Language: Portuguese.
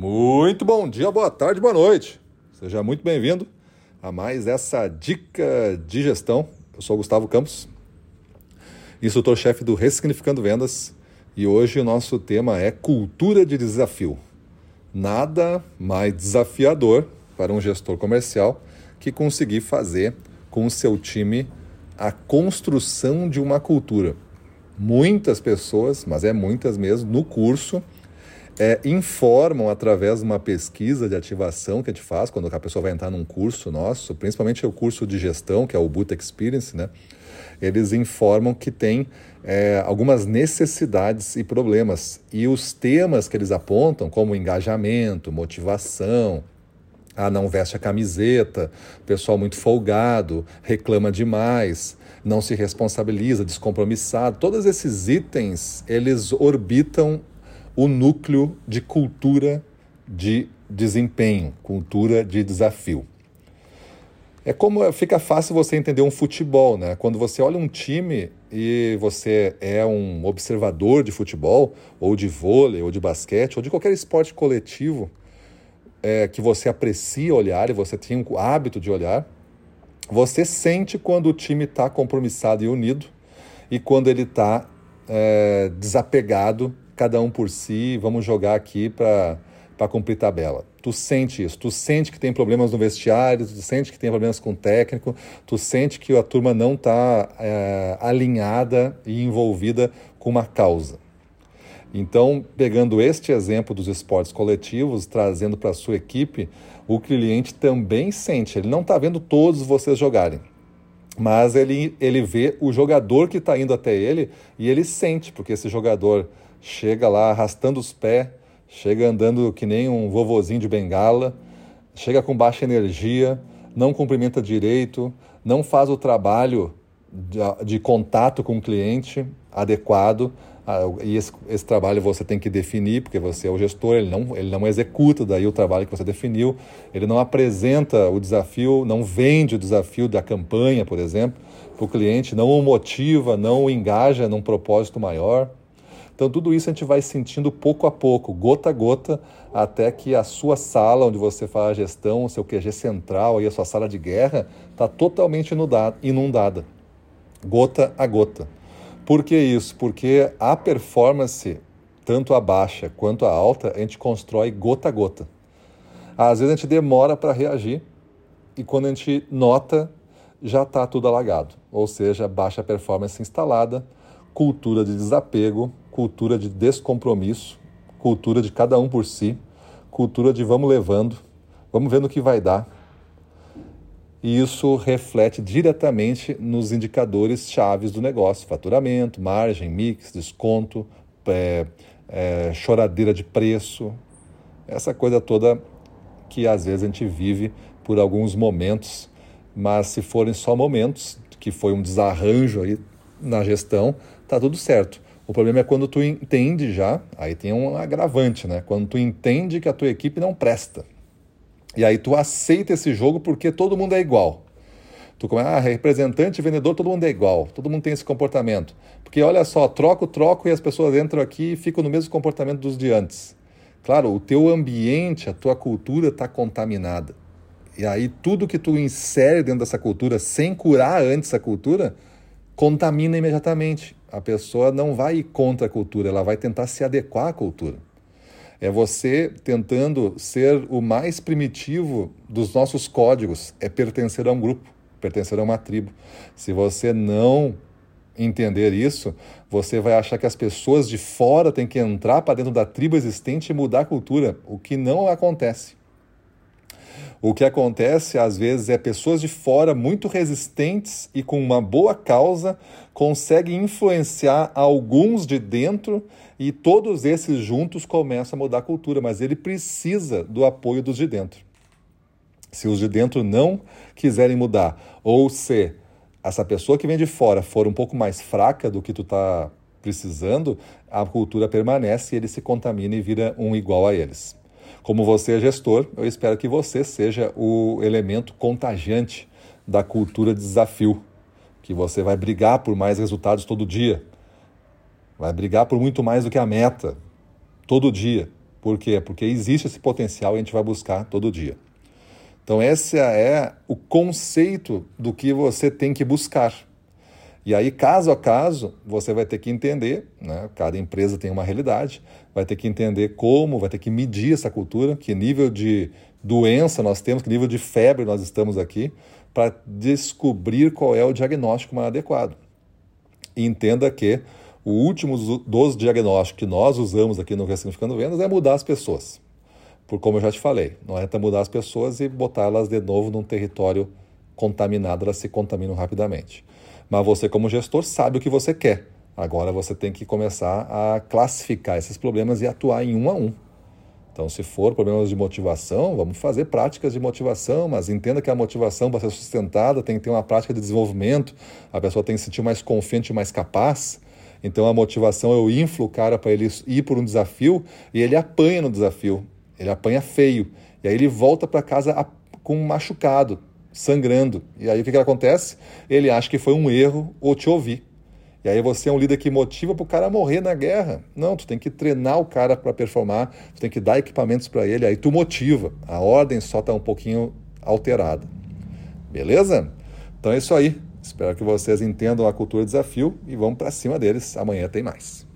Muito bom dia, boa tarde, boa noite. Seja muito bem-vindo a mais essa dica de gestão. Eu sou Gustavo Campos, instrutor-chefe do Ressignificando Vendas, e hoje o nosso tema é cultura de desafio. Nada mais desafiador para um gestor comercial que conseguir fazer com o seu time a construção de uma cultura. Muitas pessoas, mas é muitas mesmo, no curso é, informam através de uma pesquisa de ativação que a gente faz quando a pessoa vai entrar num curso nosso, principalmente o curso de gestão, que é o Boot Experience, né? Eles informam que tem é, algumas necessidades e problemas. E os temas que eles apontam, como engajamento, motivação, ah, não veste a camiseta, pessoal muito folgado, reclama demais, não se responsabiliza, descompromissado, todos esses itens, eles orbitam o núcleo de cultura de desempenho, cultura de desafio. É como fica fácil você entender um futebol, né? Quando você olha um time e você é um observador de futebol, ou de vôlei, ou de basquete, ou de qualquer esporte coletivo é, que você aprecia olhar e você tem o hábito de olhar, você sente quando o time está compromissado e unido e quando ele está é, desapegado cada um por si, vamos jogar aqui para cumprir tabela. Tu sente isso, tu sente que tem problemas no vestiário, tu sente que tem problemas com o técnico, tu sente que a turma não está é, alinhada e envolvida com uma causa. Então, pegando este exemplo dos esportes coletivos, trazendo para a sua equipe, o cliente também sente, ele não está vendo todos vocês jogarem, mas ele, ele vê o jogador que está indo até ele e ele sente, porque esse jogador chega lá arrastando os pés, chega andando que nem um vovozinho de bengala, chega com baixa energia, não cumprimenta direito, não faz o trabalho de, de contato com o cliente adequado. Ah, e esse, esse, trabalho você tem que definir, porque você é o gestor, ele não, ele não executa daí o trabalho que você definiu, ele não apresenta o desafio, não vende o desafio da campanha, por exemplo, para o cliente, não o motiva, não o engaja num propósito maior. Então, tudo isso a gente vai sentindo pouco a pouco, gota a gota, até que a sua sala, onde você faz a gestão, o seu QG central, e a sua sala de guerra, está totalmente inundada, gota a gota. Por que isso? Porque a performance, tanto a baixa quanto a alta, a gente constrói gota a gota. Às vezes a gente demora para reagir e quando a gente nota, já está tudo alagado. Ou seja, baixa performance instalada, cultura de desapego, cultura de descompromisso, cultura de cada um por si, cultura de vamos levando, vamos vendo o que vai dar. E isso reflete diretamente nos indicadores chaves do negócio: faturamento, margem, mix, desconto, é, é, choradeira de preço, essa coisa toda que às vezes a gente vive por alguns momentos, mas se forem só momentos, que foi um desarranjo aí na gestão, tá tudo certo. O problema é quando tu entende já, aí tem um agravante, né? Quando tu entende que a tua equipe não presta. E aí tu aceita esse jogo porque todo mundo é igual. Tu começa, ah, representante, vendedor, todo mundo é igual, todo mundo tem esse comportamento. Porque olha só, troco, troco e as pessoas entram aqui e ficam no mesmo comportamento dos de antes. Claro, o teu ambiente, a tua cultura está contaminada. E aí tudo que tu insere dentro dessa cultura sem curar antes a cultura, contamina imediatamente. A pessoa não vai ir contra a cultura, ela vai tentar se adequar à cultura. É você tentando ser o mais primitivo dos nossos códigos, é pertencer a um grupo, pertencer a uma tribo. Se você não entender isso, você vai achar que as pessoas de fora têm que entrar para dentro da tribo existente e mudar a cultura, o que não acontece. O que acontece às vezes é pessoas de fora muito resistentes e com uma boa causa conseguem influenciar alguns de dentro e todos esses juntos começam a mudar a cultura, mas ele precisa do apoio dos de dentro. Se os de dentro não quiserem mudar, ou se essa pessoa que vem de fora for um pouco mais fraca do que tu está precisando, a cultura permanece e ele se contamina e vira um igual a eles. Como você é gestor, eu espero que você seja o elemento contagiante da cultura de desafio, que você vai brigar por mais resultados todo dia, vai brigar por muito mais do que a meta, todo dia. Por quê? Porque existe esse potencial e a gente vai buscar todo dia. Então, esse é o conceito do que você tem que buscar. E aí, caso a caso, você vai ter que entender, né? cada empresa tem uma realidade, vai ter que entender como, vai ter que medir essa cultura, que nível de doença nós temos, que nível de febre nós estamos aqui, para descobrir qual é o diagnóstico mais adequado. E entenda que o último dos diagnósticos que nós usamos aqui no Ressignificando Vendas é mudar as pessoas. Por como eu já te falei, não é mudar as pessoas e botar elas de novo num território contaminado, elas se contaminam rapidamente. Mas você, como gestor, sabe o que você quer. Agora você tem que começar a classificar esses problemas e atuar em um a um. Então, se for problemas de motivação, vamos fazer práticas de motivação, mas entenda que a motivação, para ser sustentada, tem que ter uma prática de desenvolvimento, a pessoa tem que se sentir mais confiante, mais capaz. Então, a motivação eu inflo o cara para ele ir por um desafio e ele apanha no desafio, ele apanha feio. E aí ele volta para casa com machucado, sangrando. E aí o que, que acontece? Ele acha que foi um erro ou te ouvir. E aí você é um líder que motiva para o cara morrer na guerra. Não, tu tem que treinar o cara para performar, tu tem que dar equipamentos para ele, aí tu motiva. A ordem só está um pouquinho alterada. Beleza? Então é isso aí. Espero que vocês entendam a cultura desafio e vamos para cima deles. Amanhã tem mais.